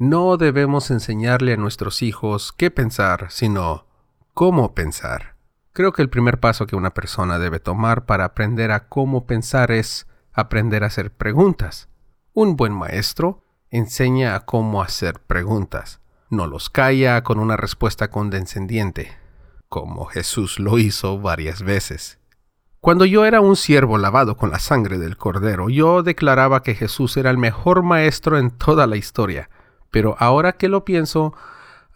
No debemos enseñarle a nuestros hijos qué pensar, sino cómo pensar. Creo que el primer paso que una persona debe tomar para aprender a cómo pensar es aprender a hacer preguntas. Un buen maestro enseña a cómo hacer preguntas. No los calla con una respuesta condescendiente, como Jesús lo hizo varias veces. Cuando yo era un siervo lavado con la sangre del cordero, yo declaraba que Jesús era el mejor maestro en toda la historia. Pero ahora que lo pienso,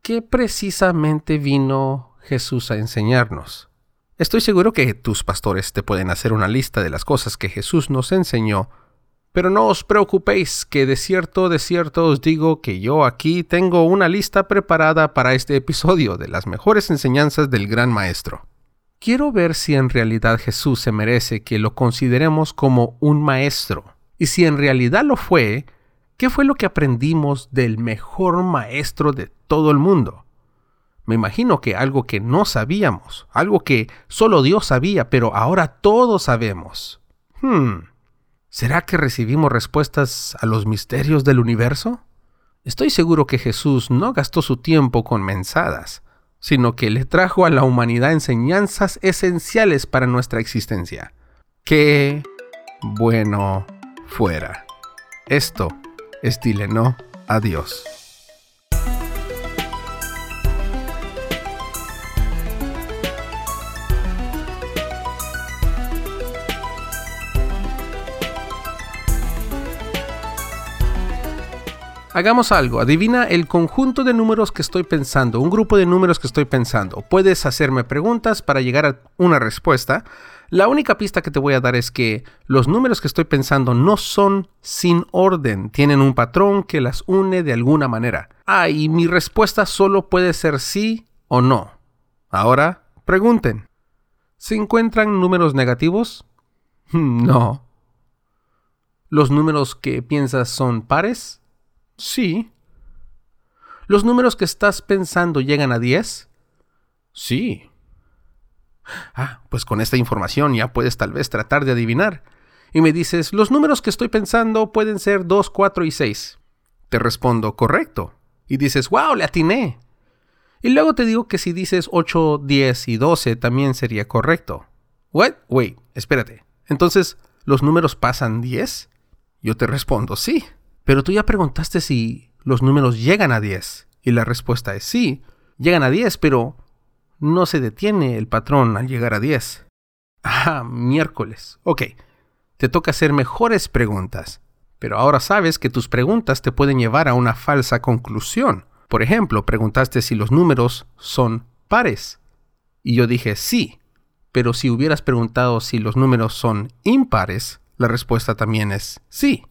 ¿qué precisamente vino Jesús a enseñarnos? Estoy seguro que tus pastores te pueden hacer una lista de las cosas que Jesús nos enseñó, pero no os preocupéis que de cierto, de cierto os digo que yo aquí tengo una lista preparada para este episodio de las mejores enseñanzas del Gran Maestro. Quiero ver si en realidad Jesús se merece que lo consideremos como un maestro, y si en realidad lo fue, ¿qué fue lo que aprendimos del mejor maestro de todo el mundo? Me imagino que algo que no sabíamos, algo que solo Dios sabía, pero ahora todos sabemos. Hmm. ¿Será que recibimos respuestas a los misterios del universo? Estoy seguro que Jesús no gastó su tiempo con mensadas, sino que le trajo a la humanidad enseñanzas esenciales para nuestra existencia. ¡Qué bueno fuera! Esto es dile no a Dios. Hagamos algo, adivina el conjunto de números que estoy pensando, un grupo de números que estoy pensando. Puedes hacerme preguntas para llegar a una respuesta. La única pista que te voy a dar es que los números que estoy pensando no son sin orden, tienen un patrón que las une de alguna manera. Ah, y mi respuesta solo puede ser sí o no. Ahora, pregunten. ¿Se encuentran números negativos? No. ¿Los números que piensas son pares? Sí. ¿Los números que estás pensando llegan a 10? Sí. Ah, pues con esta información ya puedes tal vez tratar de adivinar. Y me dices, los números que estoy pensando pueden ser 2, 4 y 6. Te respondo, correcto. Y dices, wow, le atiné. Y luego te digo que si dices 8, 10 y 12 también sería correcto. What? Wait, espérate. Entonces, ¿los números pasan 10? Yo te respondo, sí. Pero tú ya preguntaste si los números llegan a 10. Y la respuesta es sí, llegan a 10, pero no se detiene el patrón al llegar a 10. Ah, miércoles. Ok, te toca hacer mejores preguntas. Pero ahora sabes que tus preguntas te pueden llevar a una falsa conclusión. Por ejemplo, preguntaste si los números son pares. Y yo dije sí. Pero si hubieras preguntado si los números son impares, la respuesta también es sí.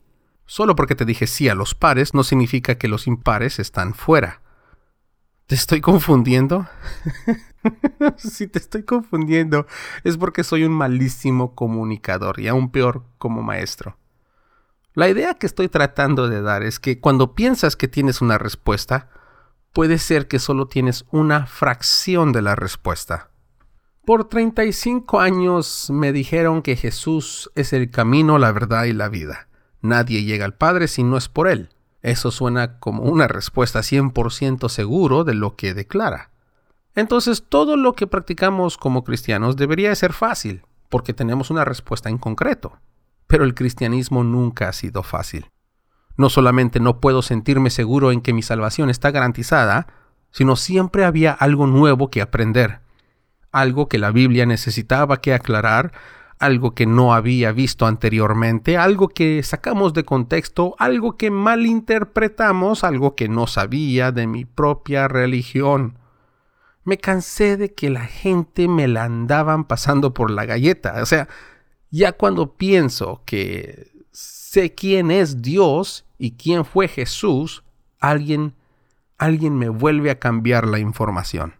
Solo porque te dije sí a los pares no significa que los impares están fuera. ¿Te estoy confundiendo? si te estoy confundiendo es porque soy un malísimo comunicador y aún peor como maestro. La idea que estoy tratando de dar es que cuando piensas que tienes una respuesta, puede ser que solo tienes una fracción de la respuesta. Por 35 años me dijeron que Jesús es el camino, la verdad y la vida. Nadie llega al Padre si no es por Él. Eso suena como una respuesta 100% seguro de lo que declara. Entonces todo lo que practicamos como cristianos debería ser fácil, porque tenemos una respuesta en concreto. Pero el cristianismo nunca ha sido fácil. No solamente no puedo sentirme seguro en que mi salvación está garantizada, sino siempre había algo nuevo que aprender, algo que la Biblia necesitaba que aclarar, algo que no había visto anteriormente, algo que sacamos de contexto, algo que malinterpretamos, algo que no sabía de mi propia religión. Me cansé de que la gente me la andaban pasando por la galleta. O sea, ya cuando pienso que sé quién es Dios y quién fue Jesús, alguien, alguien me vuelve a cambiar la información.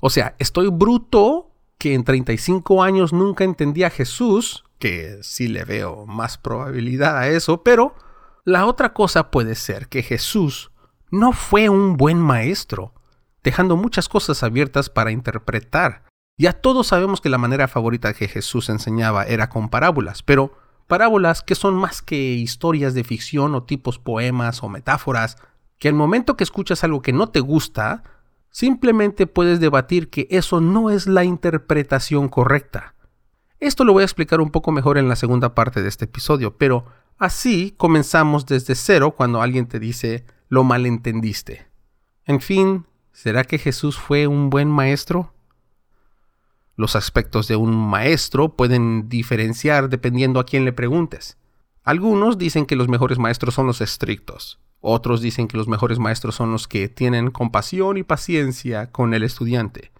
O sea, estoy bruto que en 35 años nunca entendí a Jesús, que sí le veo más probabilidad a eso, pero la otra cosa puede ser que Jesús no fue un buen maestro, dejando muchas cosas abiertas para interpretar. Ya todos sabemos que la manera favorita que Jesús enseñaba era con parábolas, pero parábolas que son más que historias de ficción o tipos poemas o metáforas, que al momento que escuchas algo que no te gusta, simplemente puedes debatir que eso no es la interpretación correcta. Esto lo voy a explicar un poco mejor en la segunda parte de este episodio, pero así comenzamos desde cero cuando alguien te dice lo malentendiste. En fin, ¿será que Jesús fue un buen maestro? Los aspectos de un maestro pueden diferenciar dependiendo a quién le preguntes. Algunos dicen que los mejores maestros son los estrictos. Otros dicen que los mejores maestros son los que tienen compasión y paciencia con el estudiante.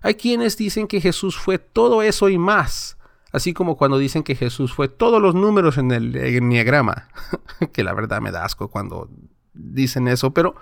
Hay quienes dicen que Jesús fue todo eso y más, así como cuando dicen que Jesús fue todos los números en el enneagrama, que la verdad me da asco cuando dicen eso, pero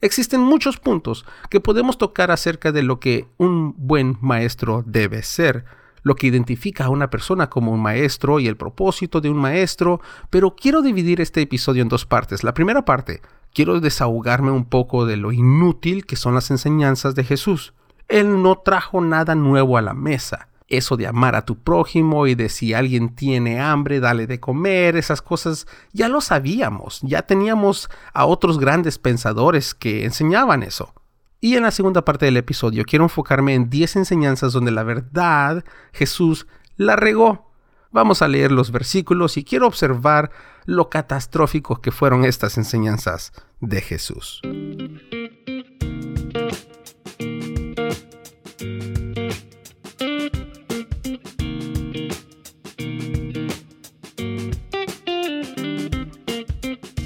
Existen muchos puntos que podemos tocar acerca de lo que un buen maestro debe ser, lo que identifica a una persona como un maestro y el propósito de un maestro, pero quiero dividir este episodio en dos partes. La primera parte, quiero desahogarme un poco de lo inútil que son las enseñanzas de Jesús. Él no trajo nada nuevo a la mesa eso de amar a tu prójimo y de si alguien tiene hambre, dale de comer, esas cosas, ya lo sabíamos, ya teníamos a otros grandes pensadores que enseñaban eso. Y en la segunda parte del episodio quiero enfocarme en 10 enseñanzas donde la verdad Jesús la regó. Vamos a leer los versículos y quiero observar lo catastrófico que fueron estas enseñanzas de Jesús.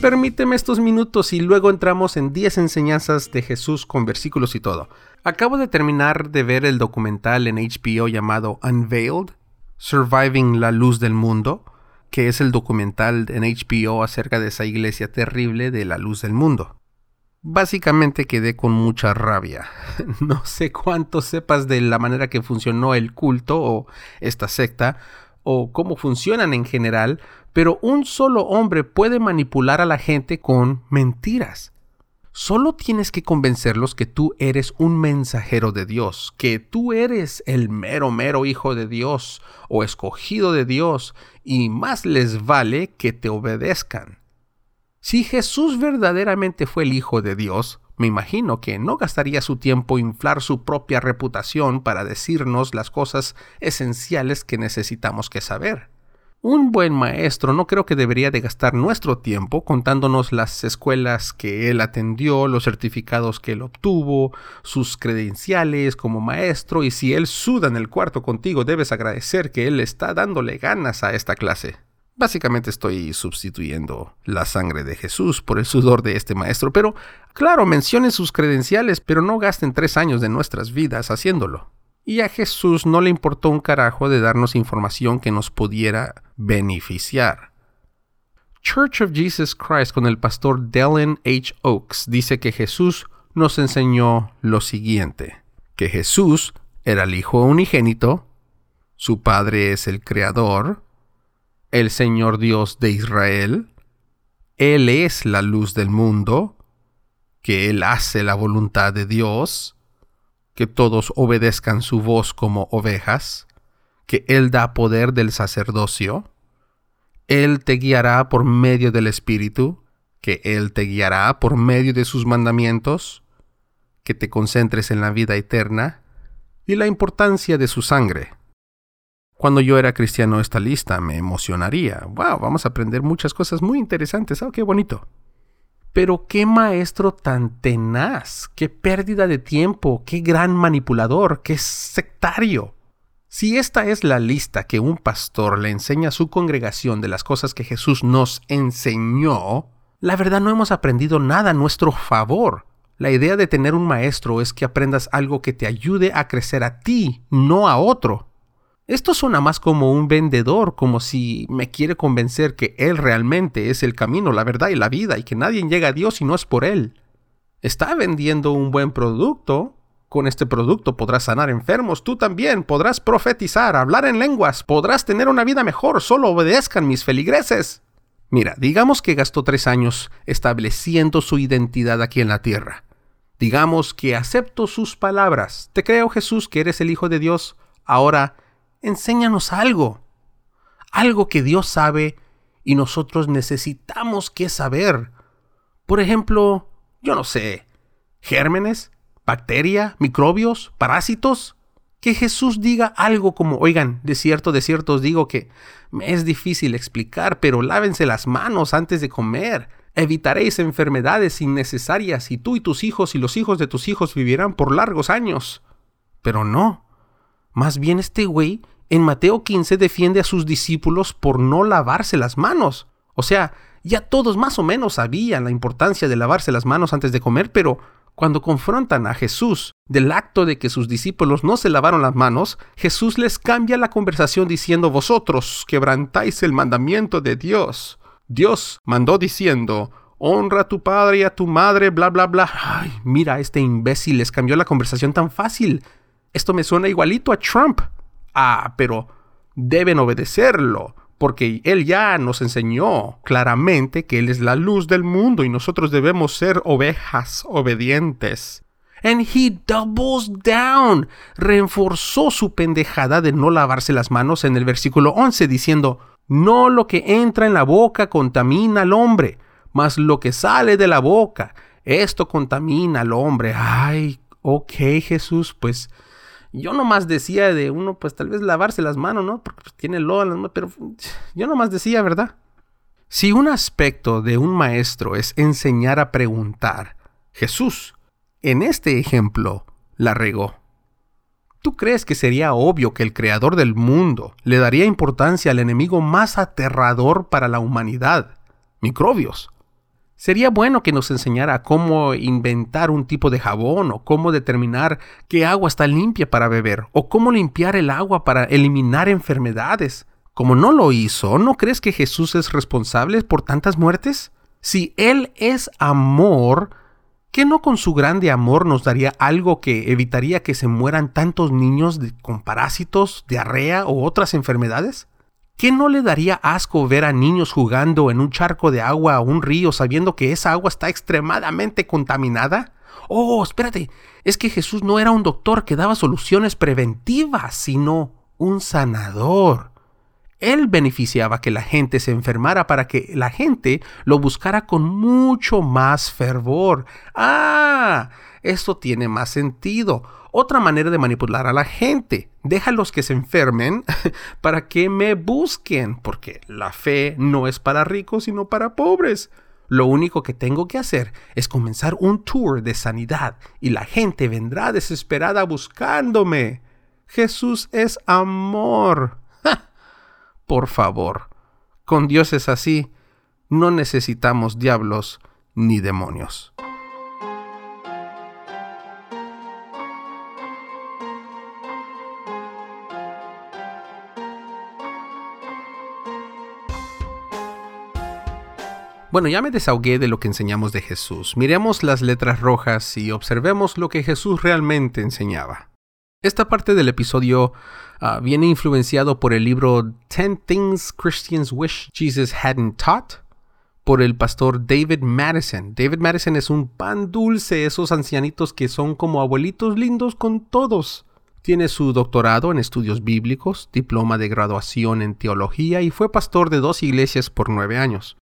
Permíteme estos minutos y luego entramos en 10 enseñanzas de Jesús con versículos y todo. Acabo de terminar de ver el documental en HBO llamado Unveiled, Surviving la Luz del Mundo, que es el documental en HBO acerca de esa iglesia terrible de la luz del mundo. Básicamente quedé con mucha rabia. No sé cuánto sepas de la manera que funcionó el culto o esta secta, o cómo funcionan en general, pero un solo hombre puede manipular a la gente con mentiras. Solo tienes que convencerlos que tú eres un mensajero de Dios, que tú eres el mero mero hijo de Dios o escogido de Dios, y más les vale que te obedezcan. Si Jesús verdaderamente fue el Hijo de Dios, me imagino que no gastaría su tiempo inflar su propia reputación para decirnos las cosas esenciales que necesitamos que saber. Un buen maestro no creo que debería de gastar nuestro tiempo contándonos las escuelas que él atendió, los certificados que él obtuvo, sus credenciales como maestro y si él suda en el cuarto contigo debes agradecer que él está dándole ganas a esta clase. Básicamente estoy sustituyendo la sangre de Jesús por el sudor de este maestro, pero claro, mencionen sus credenciales, pero no gasten tres años de nuestras vidas haciéndolo. Y a Jesús no le importó un carajo de darnos información que nos pudiera beneficiar. Church of Jesus Christ con el pastor Dellen H. Oaks dice que Jesús nos enseñó lo siguiente, que Jesús era el Hijo unigénito, su Padre es el Creador, el Señor Dios de Israel, Él es la luz del mundo, que Él hace la voluntad de Dios, que todos obedezcan su voz como ovejas, que Él da poder del sacerdocio, Él te guiará por medio del Espíritu, que Él te guiará por medio de sus mandamientos, que te concentres en la vida eterna y la importancia de su sangre. Cuando yo era cristiano esta lista me emocionaría. ¡Wow! Vamos a aprender muchas cosas muy interesantes. ¡Oh, qué bonito! Pero qué maestro tan tenaz, qué pérdida de tiempo, qué gran manipulador, qué sectario. Si esta es la lista que un pastor le enseña a su congregación de las cosas que Jesús nos enseñó, la verdad no hemos aprendido nada a nuestro favor. La idea de tener un maestro es que aprendas algo que te ayude a crecer a ti, no a otro. Esto suena más como un vendedor, como si me quiere convencer que Él realmente es el camino, la verdad y la vida, y que nadie llega a Dios si no es por Él. Está vendiendo un buen producto. Con este producto podrás sanar enfermos, tú también podrás profetizar, hablar en lenguas, podrás tener una vida mejor, solo obedezcan mis feligreses. Mira, digamos que gastó tres años estableciendo su identidad aquí en la tierra. Digamos que acepto sus palabras. Te creo, Jesús, que eres el Hijo de Dios. Ahora enséñanos algo, algo que Dios sabe y nosotros necesitamos que saber. Por ejemplo, yo no sé, gérmenes, bacteria, microbios, parásitos. Que Jesús diga algo como, oigan, de cierto, de cierto os digo que me es difícil explicar, pero lávense las manos antes de comer. Evitaréis enfermedades innecesarias y tú y tus hijos y los hijos de tus hijos vivirán por largos años. Pero no. Más bien este güey en Mateo 15 defiende a sus discípulos por no lavarse las manos. O sea, ya todos más o menos sabían la importancia de lavarse las manos antes de comer, pero cuando confrontan a Jesús del acto de que sus discípulos no se lavaron las manos, Jesús les cambia la conversación diciendo, vosotros quebrantáis el mandamiento de Dios. Dios mandó diciendo, honra a tu padre y a tu madre, bla, bla, bla. Ay, mira, este imbécil les cambió la conversación tan fácil. Esto me suena igualito a Trump. Ah, pero deben obedecerlo porque Él ya nos enseñó claramente que Él es la luz del mundo y nosotros debemos ser ovejas obedientes. And he doubles down. Reforzó su pendejada de no lavarse las manos en el versículo 11 diciendo, no lo que entra en la boca contamina al hombre, mas lo que sale de la boca, esto contamina al hombre. Ay, ok Jesús, pues yo nomás decía de uno, pues tal vez lavarse las manos, ¿no? Porque pues, tiene lodo en las manos, pero yo nomás decía, ¿verdad? Si un aspecto de un maestro es enseñar a preguntar, Jesús, en este ejemplo, la regó. ¿Tú crees que sería obvio que el creador del mundo le daría importancia al enemigo más aterrador para la humanidad, microbios? Sería bueno que nos enseñara cómo inventar un tipo de jabón o cómo determinar qué agua está limpia para beber o cómo limpiar el agua para eliminar enfermedades. Como no lo hizo, ¿no crees que Jesús es responsable por tantas muertes? Si Él es amor, ¿qué no con su grande amor nos daría algo que evitaría que se mueran tantos niños con parásitos, diarrea o otras enfermedades? ¿Qué no le daría asco ver a niños jugando en un charco de agua o un río sabiendo que esa agua está extremadamente contaminada? Oh, espérate, es que Jesús no era un doctor que daba soluciones preventivas, sino un sanador. Él beneficiaba que la gente se enfermara para que la gente lo buscara con mucho más fervor. Ah, esto tiene más sentido otra manera de manipular a la gente. Déjalos que se enfermen para que me busquen, porque la fe no es para ricos, sino para pobres. Lo único que tengo que hacer es comenzar un tour de sanidad y la gente vendrá desesperada buscándome. Jesús es amor. Por favor, con Dios es así. No necesitamos diablos ni demonios. Bueno, ya me desahogué de lo que enseñamos de Jesús. Miremos las letras rojas y observemos lo que Jesús realmente enseñaba. Esta parte del episodio ah, viene influenciado por el libro Ten Things Christians Wish Jesus Hadn't Taught por el pastor David Madison. David Madison es un pan dulce, esos ancianitos que son como abuelitos lindos con todos. Tiene su doctorado en estudios bíblicos, diploma de graduación en teología y fue pastor de dos iglesias por nueve años.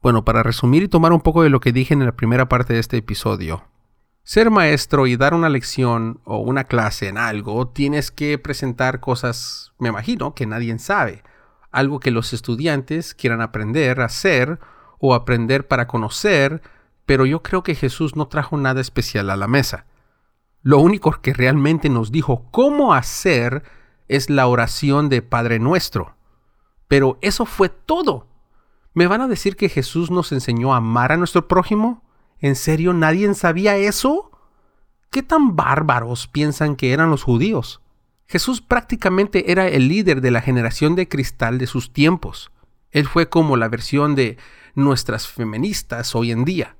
Bueno, para resumir y tomar un poco de lo que dije en la primera parte de este episodio. Ser maestro y dar una lección o una clase en algo, tienes que presentar cosas, me imagino, que nadie sabe. Algo que los estudiantes quieran aprender a hacer o aprender para conocer, pero yo creo que Jesús no trajo nada especial a la mesa. Lo único que realmente nos dijo cómo hacer es la oración de Padre Nuestro. Pero eso fue todo. ¿Me van a decir que Jesús nos enseñó a amar a nuestro prójimo? ¿En serio nadie sabía eso? ¿Qué tan bárbaros piensan que eran los judíos? Jesús prácticamente era el líder de la generación de cristal de sus tiempos. Él fue como la versión de nuestras feministas hoy en día.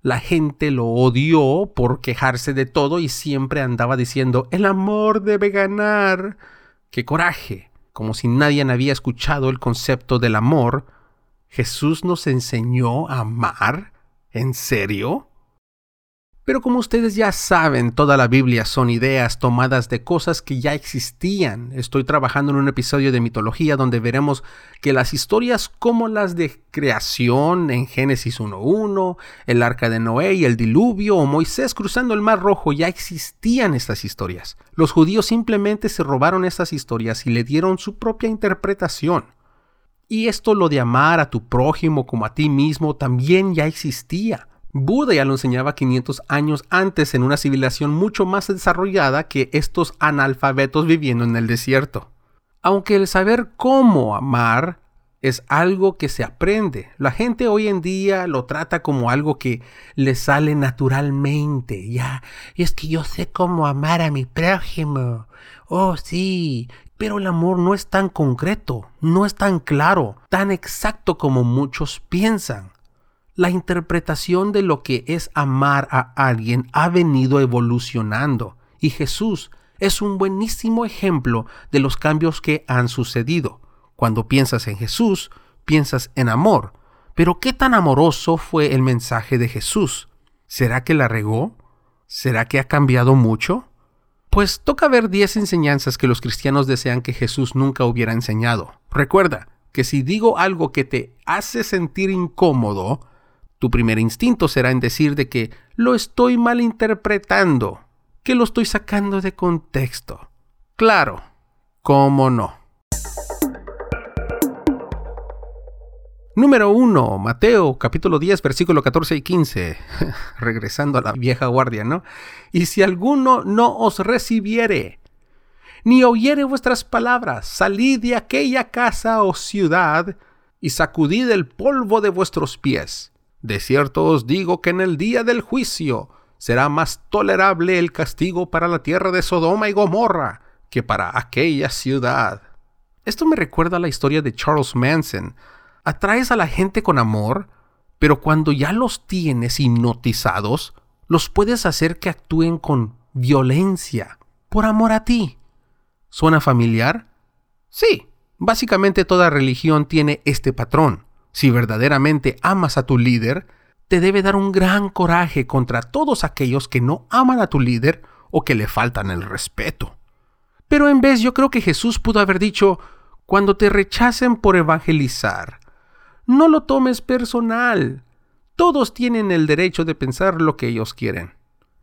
La gente lo odió por quejarse de todo y siempre andaba diciendo, el amor debe ganar. ¡Qué coraje! Como si nadie había escuchado el concepto del amor ¿Jesús nos enseñó a amar? ¿En serio? Pero como ustedes ya saben, toda la Biblia son ideas tomadas de cosas que ya existían. Estoy trabajando en un episodio de mitología donde veremos que las historias como las de creación en Génesis 1.1, el arca de Noé y el diluvio o Moisés cruzando el mar rojo ya existían estas historias. Los judíos simplemente se robaron estas historias y le dieron su propia interpretación. Y esto lo de amar a tu prójimo como a ti mismo también ya existía. Buda ya lo enseñaba 500 años antes en una civilización mucho más desarrollada que estos analfabetos viviendo en el desierto. Aunque el saber cómo amar es algo que se aprende, la gente hoy en día lo trata como algo que le sale naturalmente. Ya, es que yo sé cómo amar a mi prójimo. Oh, sí, pero el amor no es tan concreto, no es tan claro, tan exacto como muchos piensan la interpretación de lo que es amar a alguien ha venido evolucionando y Jesús es un buenísimo ejemplo de los cambios que han sucedido. Cuando piensas en Jesús, piensas en amor. Pero ¿qué tan amoroso fue el mensaje de Jesús? ¿Será que la regó? ¿Será que ha cambiado mucho? Pues toca ver 10 enseñanzas que los cristianos desean que Jesús nunca hubiera enseñado. Recuerda que si digo algo que te hace sentir incómodo, tu primer instinto será en decir de que lo estoy malinterpretando, que lo estoy sacando de contexto. Claro, ¿cómo no? Número 1, Mateo capítulo 10, versículo 14 y 15. Regresando a la vieja guardia, ¿no? Y si alguno no os recibiere, ni oyere vuestras palabras, salid de aquella casa o ciudad y sacudid el polvo de vuestros pies de cierto os digo que en el día del juicio será más tolerable el castigo para la tierra de Sodoma y Gomorra que para aquella ciudad. Esto me recuerda a la historia de Charles Manson. Atraes a la gente con amor, pero cuando ya los tienes hipnotizados, los puedes hacer que actúen con violencia, por amor a ti. ¿Suena familiar? Sí, básicamente toda religión tiene este patrón. Si verdaderamente amas a tu líder, te debe dar un gran coraje contra todos aquellos que no aman a tu líder o que le faltan el respeto. Pero en vez yo creo que Jesús pudo haber dicho, cuando te rechacen por evangelizar, no lo tomes personal. Todos tienen el derecho de pensar lo que ellos quieren.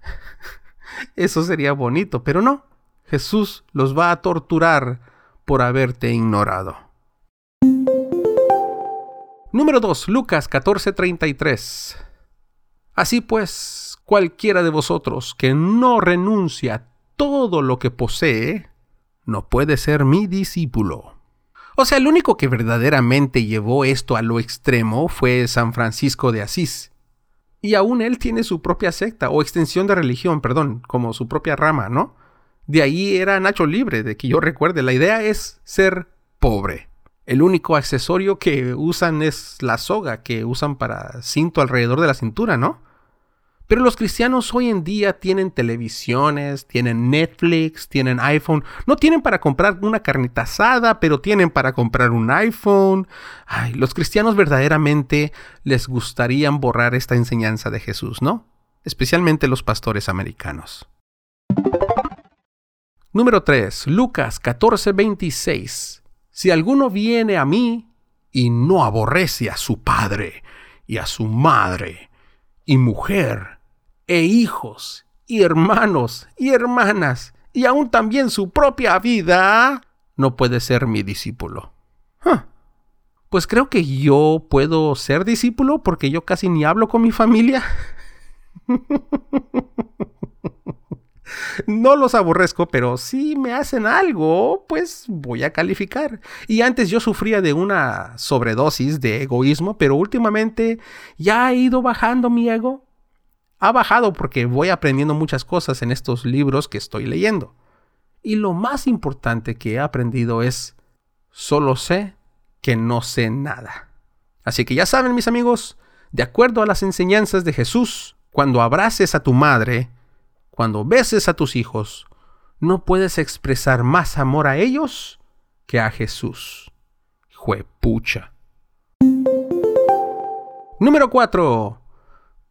Eso sería bonito, pero no. Jesús los va a torturar por haberte ignorado. Número 2. Lucas 14:33. Así pues, cualquiera de vosotros que no renuncia a todo lo que posee, no puede ser mi discípulo. O sea, el único que verdaderamente llevó esto a lo extremo fue San Francisco de Asís. Y aún él tiene su propia secta, o extensión de religión, perdón, como su propia rama, ¿no? De ahí era Nacho Libre, de que yo recuerde. La idea es ser pobre. El único accesorio que usan es la soga que usan para cinto alrededor de la cintura, ¿no? Pero los cristianos hoy en día tienen televisiones, tienen Netflix, tienen iPhone. No tienen para comprar una carnita asada, pero tienen para comprar un iPhone. Ay, los cristianos verdaderamente les gustaría borrar esta enseñanza de Jesús, ¿no? Especialmente los pastores americanos. Número 3. Lucas 14:26. Si alguno viene a mí y no aborrece a su padre y a su madre y mujer e hijos y hermanos y hermanas y aún también su propia vida, no puede ser mi discípulo. Pues creo que yo puedo ser discípulo porque yo casi ni hablo con mi familia. No los aborrezco, pero si me hacen algo, pues voy a calificar. Y antes yo sufría de una sobredosis de egoísmo, pero últimamente ya ha ido bajando mi ego. Ha bajado porque voy aprendiendo muchas cosas en estos libros que estoy leyendo. Y lo más importante que he aprendido es, solo sé que no sé nada. Así que ya saben mis amigos, de acuerdo a las enseñanzas de Jesús, cuando abraces a tu madre, cuando beses a tus hijos, no puedes expresar más amor a ellos que a Jesús. Juepucha. Número 4.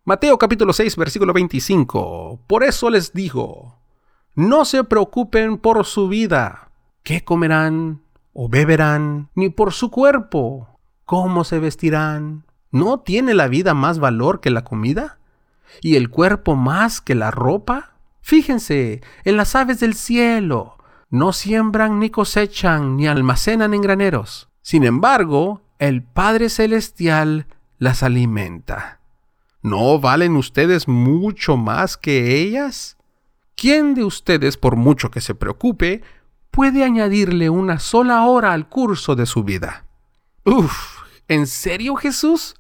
Mateo capítulo 6, versículo 25. Por eso les digo, no se preocupen por su vida, qué comerán o beberán, ni por su cuerpo, cómo se vestirán. ¿No tiene la vida más valor que la comida? ¿Y el cuerpo más que la ropa? Fíjense en las aves del cielo. No siembran ni cosechan ni almacenan en graneros. Sin embargo, el Padre Celestial las alimenta. ¿No valen ustedes mucho más que ellas? ¿Quién de ustedes, por mucho que se preocupe, puede añadirle una sola hora al curso de su vida? Uf, ¿en serio Jesús?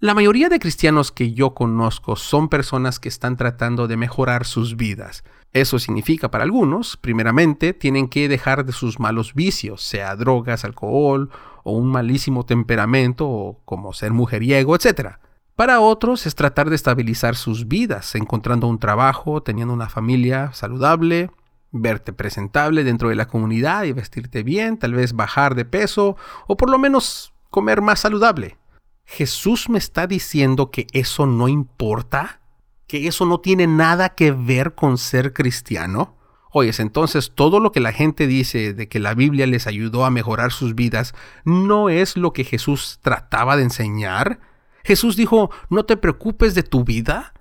La mayoría de cristianos que yo conozco son personas que están tratando de mejorar sus vidas. Eso significa para algunos, primeramente, tienen que dejar de sus malos vicios, sea drogas, alcohol o un malísimo temperamento o como ser mujeriego, etc. Para otros es tratar de estabilizar sus vidas, encontrando un trabajo, teniendo una familia saludable, verte presentable dentro de la comunidad y vestirte bien, tal vez bajar de peso o por lo menos comer más saludable. Jesús me está diciendo que eso no importa, que eso no tiene nada que ver con ser cristiano. Oyes, entonces todo lo que la gente dice de que la Biblia les ayudó a mejorar sus vidas no es lo que Jesús trataba de enseñar. Jesús dijo, no te preocupes de tu vida,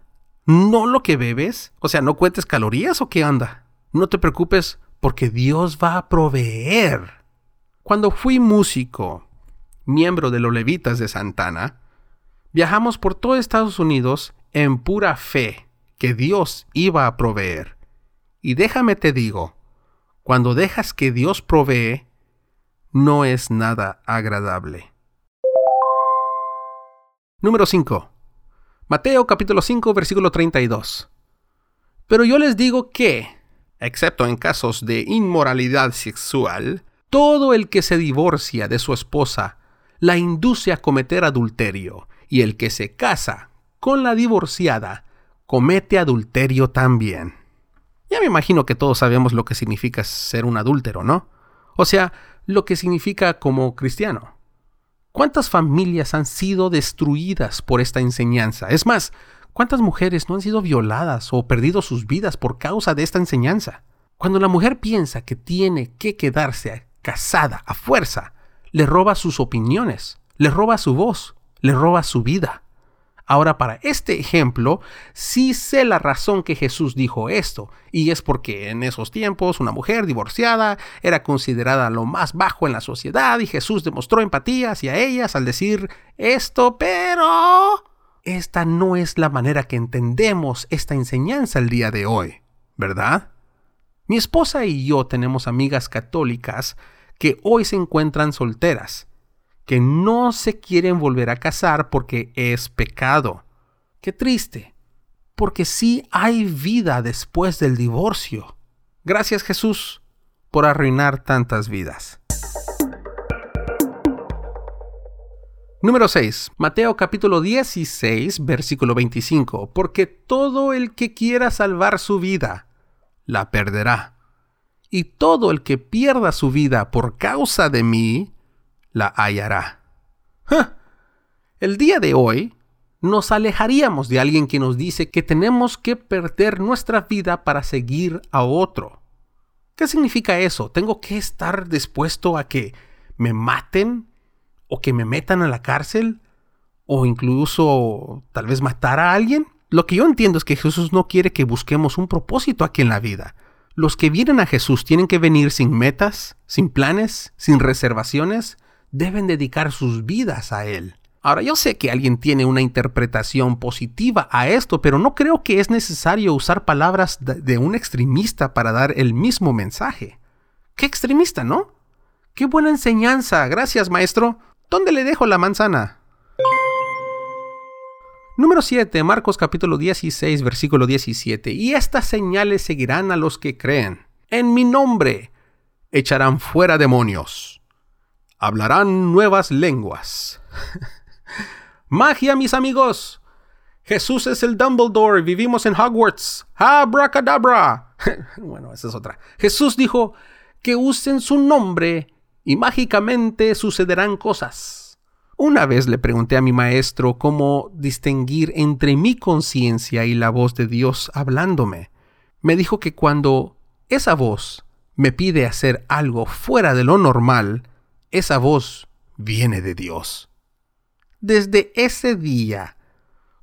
no lo que bebes, o sea, no cuentes calorías o qué anda. No te preocupes porque Dios va a proveer. Cuando fui músico, miembro de los levitas de Santana, viajamos por todo Estados Unidos en pura fe que Dios iba a proveer. Y déjame te digo, cuando dejas que Dios provee, no es nada agradable. Número 5. Mateo capítulo 5 versículo 32. Pero yo les digo que, excepto en casos de inmoralidad sexual, todo el que se divorcia de su esposa la induce a cometer adulterio, y el que se casa con la divorciada comete adulterio también. Ya me imagino que todos sabemos lo que significa ser un adúltero, ¿no? O sea, lo que significa como cristiano. ¿Cuántas familias han sido destruidas por esta enseñanza? Es más, ¿cuántas mujeres no han sido violadas o perdido sus vidas por causa de esta enseñanza? Cuando la mujer piensa que tiene que quedarse casada a fuerza, le roba sus opiniones, le roba su voz, le roba su vida. Ahora, para este ejemplo, sí sé la razón que Jesús dijo esto, y es porque en esos tiempos una mujer divorciada era considerada lo más bajo en la sociedad y Jesús demostró empatía hacia ellas al decir esto, pero... Esta no es la manera que entendemos esta enseñanza el día de hoy, ¿verdad? Mi esposa y yo tenemos amigas católicas que hoy se encuentran solteras, que no se quieren volver a casar porque es pecado. Qué triste, porque sí hay vida después del divorcio. Gracias Jesús por arruinar tantas vidas. Número 6. Mateo capítulo 16, versículo 25. Porque todo el que quiera salvar su vida, la perderá y todo el que pierda su vida por causa de mí, la hallará. El día de hoy nos alejaríamos de alguien que nos dice que tenemos que perder nuestra vida para seguir a otro. ¿Qué significa eso? ¿Tengo que estar dispuesto a que me maten o que me metan a la cárcel o incluso tal vez matar a alguien? Lo que yo entiendo es que Jesús no quiere que busquemos un propósito aquí en la vida. Los que vienen a Jesús tienen que venir sin metas, sin planes, sin reservaciones, deben dedicar sus vidas a Él. Ahora, yo sé que alguien tiene una interpretación positiva a esto, pero no creo que es necesario usar palabras de un extremista para dar el mismo mensaje. ¿Qué extremista, no? ¡Qué buena enseñanza! Gracias, maestro. ¿Dónde le dejo la manzana? Número 7, Marcos capítulo 16, versículo 17. Y estas señales seguirán a los que creen. En mi nombre echarán fuera demonios. Hablarán nuevas lenguas. Magia, mis amigos. Jesús es el Dumbledore, vivimos en Hogwarts. Abracadabra. bueno, esa es otra. Jesús dijo que usen su nombre y mágicamente sucederán cosas. Una vez le pregunté a mi maestro cómo distinguir entre mi conciencia y la voz de Dios hablándome. Me dijo que cuando esa voz me pide hacer algo fuera de lo normal, esa voz viene de Dios. Desde ese día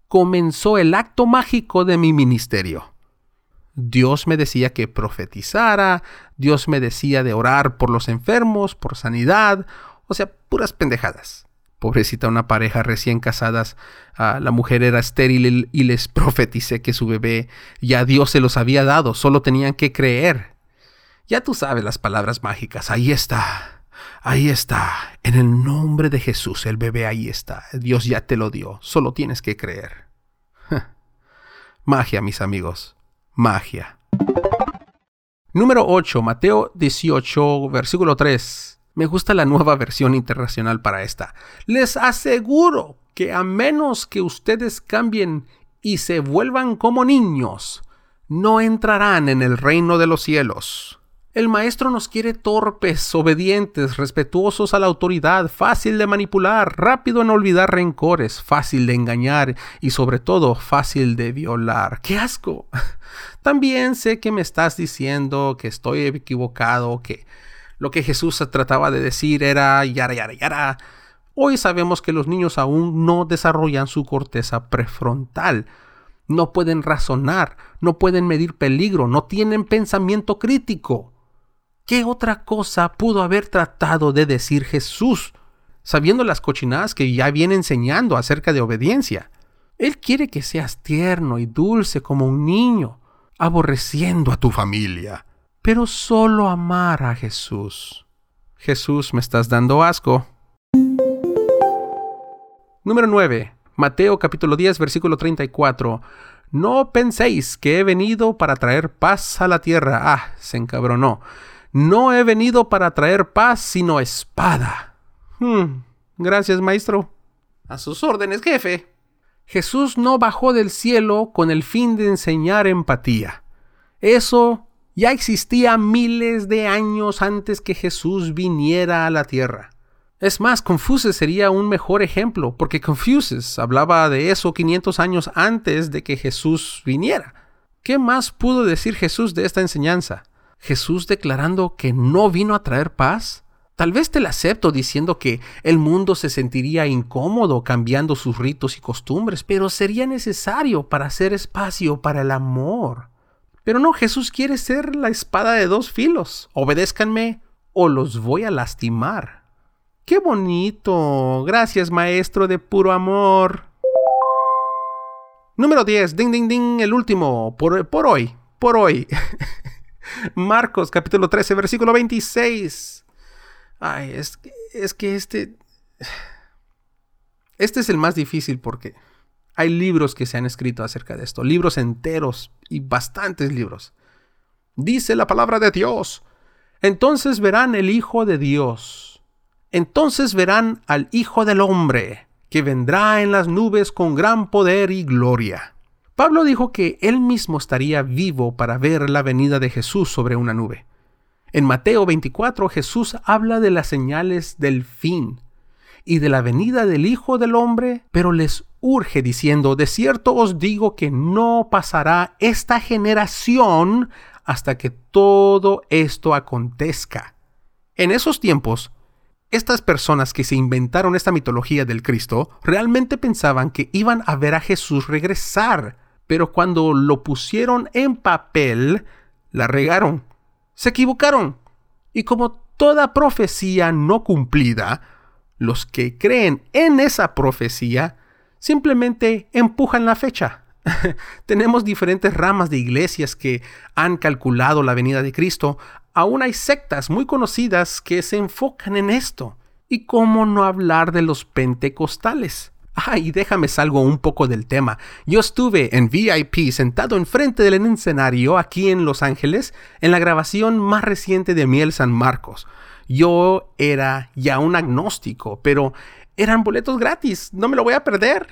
comenzó el acto mágico de mi ministerio. Dios me decía que profetizara, Dios me decía de orar por los enfermos, por sanidad, o sea, puras pendejadas. Pobrecita una pareja recién casadas, ah, la mujer era estéril y les profeticé que su bebé ya Dios se los había dado, solo tenían que creer. Ya tú sabes las palabras mágicas, ahí está, ahí está, en el nombre de Jesús, el bebé ahí está, Dios ya te lo dio, solo tienes que creer. magia, mis amigos, magia. Número 8, Mateo 18, versículo 3. Me gusta la nueva versión internacional para esta. Les aseguro que a menos que ustedes cambien y se vuelvan como niños, no entrarán en el reino de los cielos. El maestro nos quiere torpes, obedientes, respetuosos a la autoridad, fácil de manipular, rápido en olvidar rencores, fácil de engañar y sobre todo fácil de violar. ¡Qué asco! También sé que me estás diciendo que estoy equivocado, que lo que Jesús trataba de decir era yara, yara, yara. Hoy sabemos que los niños aún no desarrollan su corteza prefrontal. No pueden razonar, no pueden medir peligro, no tienen pensamiento crítico. ¿Qué otra cosa pudo haber tratado de decir Jesús, sabiendo las cochinadas que ya viene enseñando acerca de obediencia? Él quiere que seas tierno y dulce como un niño, aborreciendo a tu familia, pero solo amar a Jesús. Jesús, me estás dando asco. Número 9. Mateo capítulo 10, versículo 34. No penséis que he venido para traer paz a la tierra. Ah, se encabronó. No he venido para traer paz, sino espada. Hmm, gracias, maestro. A sus órdenes, jefe. Jesús no bajó del cielo con el fin de enseñar empatía. Eso ya existía miles de años antes que Jesús viniera a la tierra. Es más, Confucius sería un mejor ejemplo, porque Confucius hablaba de eso 500 años antes de que Jesús viniera. ¿Qué más pudo decir Jesús de esta enseñanza? Jesús declarando que no vino a traer paz? Tal vez te la acepto diciendo que el mundo se sentiría incómodo cambiando sus ritos y costumbres, pero sería necesario para hacer espacio para el amor. Pero no, Jesús quiere ser la espada de dos filos. Obedézcanme o los voy a lastimar. ¡Qué bonito! Gracias, maestro de puro amor. Número 10. Ding, ding, ding. El último. Por, por hoy. Por hoy. Marcos capítulo 13, versículo 26. Ay, es, es que este... Este es el más difícil porque hay libros que se han escrito acerca de esto, libros enteros y bastantes libros. Dice la palabra de Dios. Entonces verán el Hijo de Dios. Entonces verán al Hijo del Hombre, que vendrá en las nubes con gran poder y gloria. Pablo dijo que él mismo estaría vivo para ver la venida de Jesús sobre una nube. En Mateo 24 Jesús habla de las señales del fin y de la venida del Hijo del Hombre, pero les urge diciendo, de cierto os digo que no pasará esta generación hasta que todo esto acontezca. En esos tiempos, estas personas que se inventaron esta mitología del Cristo realmente pensaban que iban a ver a Jesús regresar pero cuando lo pusieron en papel, la regaron, se equivocaron. Y como toda profecía no cumplida, los que creen en esa profecía simplemente empujan la fecha. Tenemos diferentes ramas de iglesias que han calculado la venida de Cristo. Aún hay sectas muy conocidas que se enfocan en esto. ¿Y cómo no hablar de los pentecostales? Ah, y déjame salgo un poco del tema. Yo estuve en VIP sentado enfrente del escenario aquí en Los Ángeles en la grabación más reciente de Miel San Marcos. Yo era ya un agnóstico, pero eran boletos gratis, no me lo voy a perder.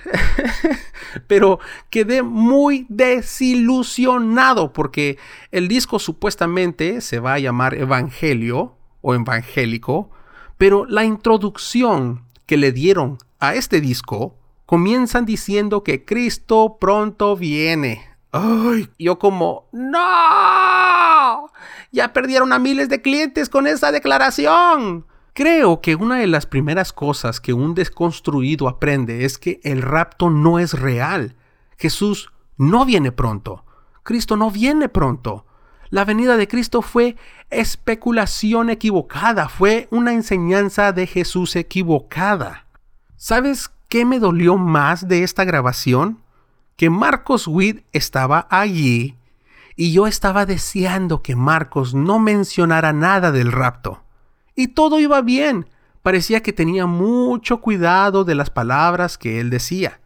pero quedé muy desilusionado porque el disco supuestamente se va a llamar Evangelio o Evangélico, pero la introducción que le dieron a este disco, comienzan diciendo que Cristo pronto viene. Ay, yo como, no, ya perdieron a miles de clientes con esa declaración. Creo que una de las primeras cosas que un desconstruido aprende es que el rapto no es real. Jesús no viene pronto. Cristo no viene pronto. La venida de Cristo fue especulación equivocada, fue una enseñanza de Jesús equivocada. ¿Sabes qué me dolió más de esta grabación? Que Marcos Witt estaba allí y yo estaba deseando que Marcos no mencionara nada del rapto. Y todo iba bien. Parecía que tenía mucho cuidado de las palabras que él decía.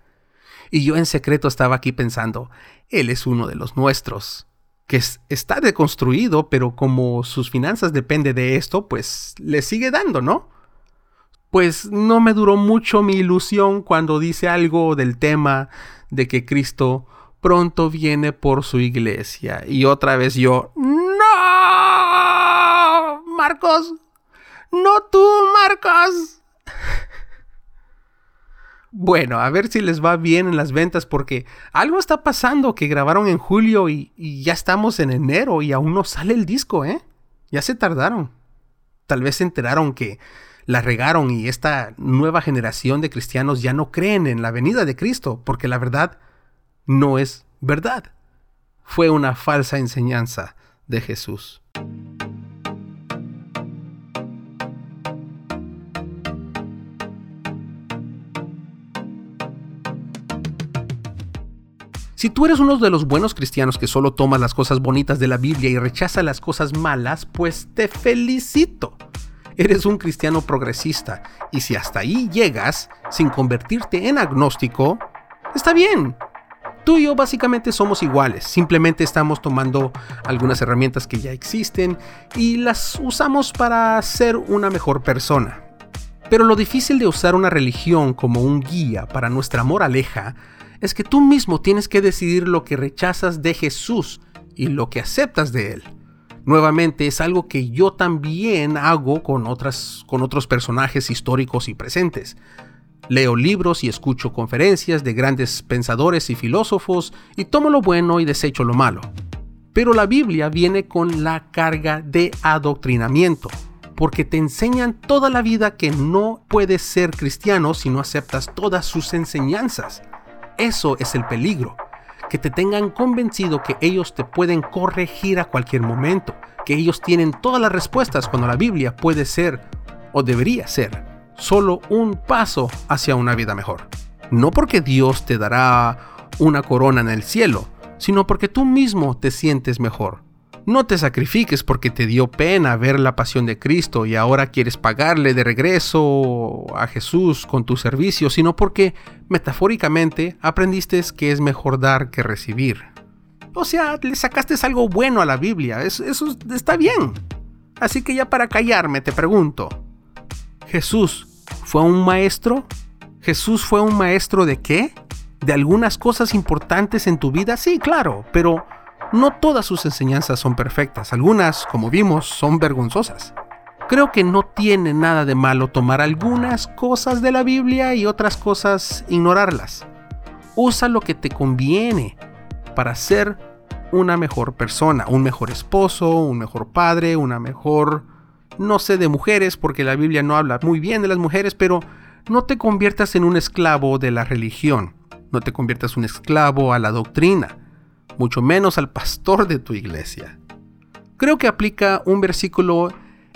Y yo en secreto estaba aquí pensando, él es uno de los nuestros que está deconstruido, pero como sus finanzas dependen de esto, pues le sigue dando, ¿no? Pues no me duró mucho mi ilusión cuando dice algo del tema de que Cristo pronto viene por su iglesia. Y otra vez yo, no, Marcos, no tú, Marcos. Bueno, a ver si les va bien en las ventas porque algo está pasando que grabaron en julio y, ya estamos en enero y aún no sale el disco, ¿eh? Ya se tardaron. Tal vez se enteraron que la regaron y esta nueva generación de cristianos ya no creen en la venida de Cristo porque la verdad no es verdad. Fue una falsa enseñanza de Jesús. Si tú eres uno de los buenos cristianos que solo toma las cosas bonitas de la Biblia y rechaza las cosas malas, pues te felicito. Eres un cristiano progresista y si hasta ahí llegas sin convertirte en agnóstico, está bien. Tú y yo básicamente somos iguales, simplemente estamos tomando algunas herramientas que ya existen y las usamos para ser una mejor persona. Pero lo difícil de usar una religión como un guía para nuestra moraleja es que tú mismo tienes que decidir lo que rechazas de Jesús y lo que aceptas de Él. Nuevamente es algo que yo también hago con, otras, con otros personajes históricos y presentes. Leo libros y escucho conferencias de grandes pensadores y filósofos y tomo lo bueno y desecho lo malo. Pero la Biblia viene con la carga de adoctrinamiento, porque te enseñan toda la vida que no puedes ser cristiano si no aceptas todas sus enseñanzas. Eso es el peligro, que te tengan convencido que ellos te pueden corregir a cualquier momento, que ellos tienen todas las respuestas cuando la Biblia puede ser, o debería ser, solo un paso hacia una vida mejor. No porque Dios te dará una corona en el cielo, sino porque tú mismo te sientes mejor. No te sacrifiques porque te dio pena ver la pasión de Cristo y ahora quieres pagarle de regreso a Jesús con tu servicio, sino porque metafóricamente aprendiste que es mejor dar que recibir. O sea, le sacaste algo bueno a la Biblia, eso, está bien. Así que ya para callarme te pregunto, ¿Jesús fue un maestro? ¿Jesús fue un maestro de qué? ¿De algunas cosas importantes en tu vida? Sí, claro, pero no todas sus enseñanzas son perfectas, algunas, como vimos, son vergonzosas. Creo que no tiene nada de malo tomar algunas cosas de la Biblia y otras cosas ignorarlas. Usa lo que te conviene para ser una mejor persona, un mejor esposo, un mejor padre, una mejor, no sé, de mujeres, porque la Biblia no habla muy bien de las mujeres, pero no te conviertas en un esclavo de la religión, no te conviertas un esclavo a la doctrina mucho menos al pastor de tu iglesia. Creo que aplica un versículo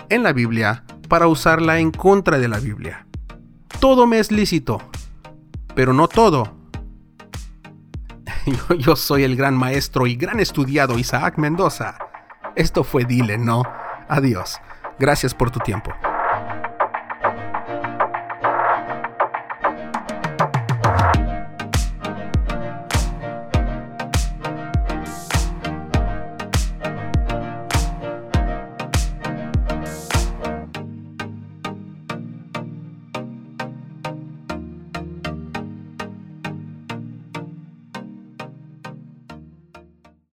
en la Biblia para usarla en contra de la Biblia. Todo me es lícito, pero no todo. Yo, soy el gran maestro y gran estudiado Isaac Mendoza. Esto fue Dile, ¿no? Adiós. Gracias por tu tiempo.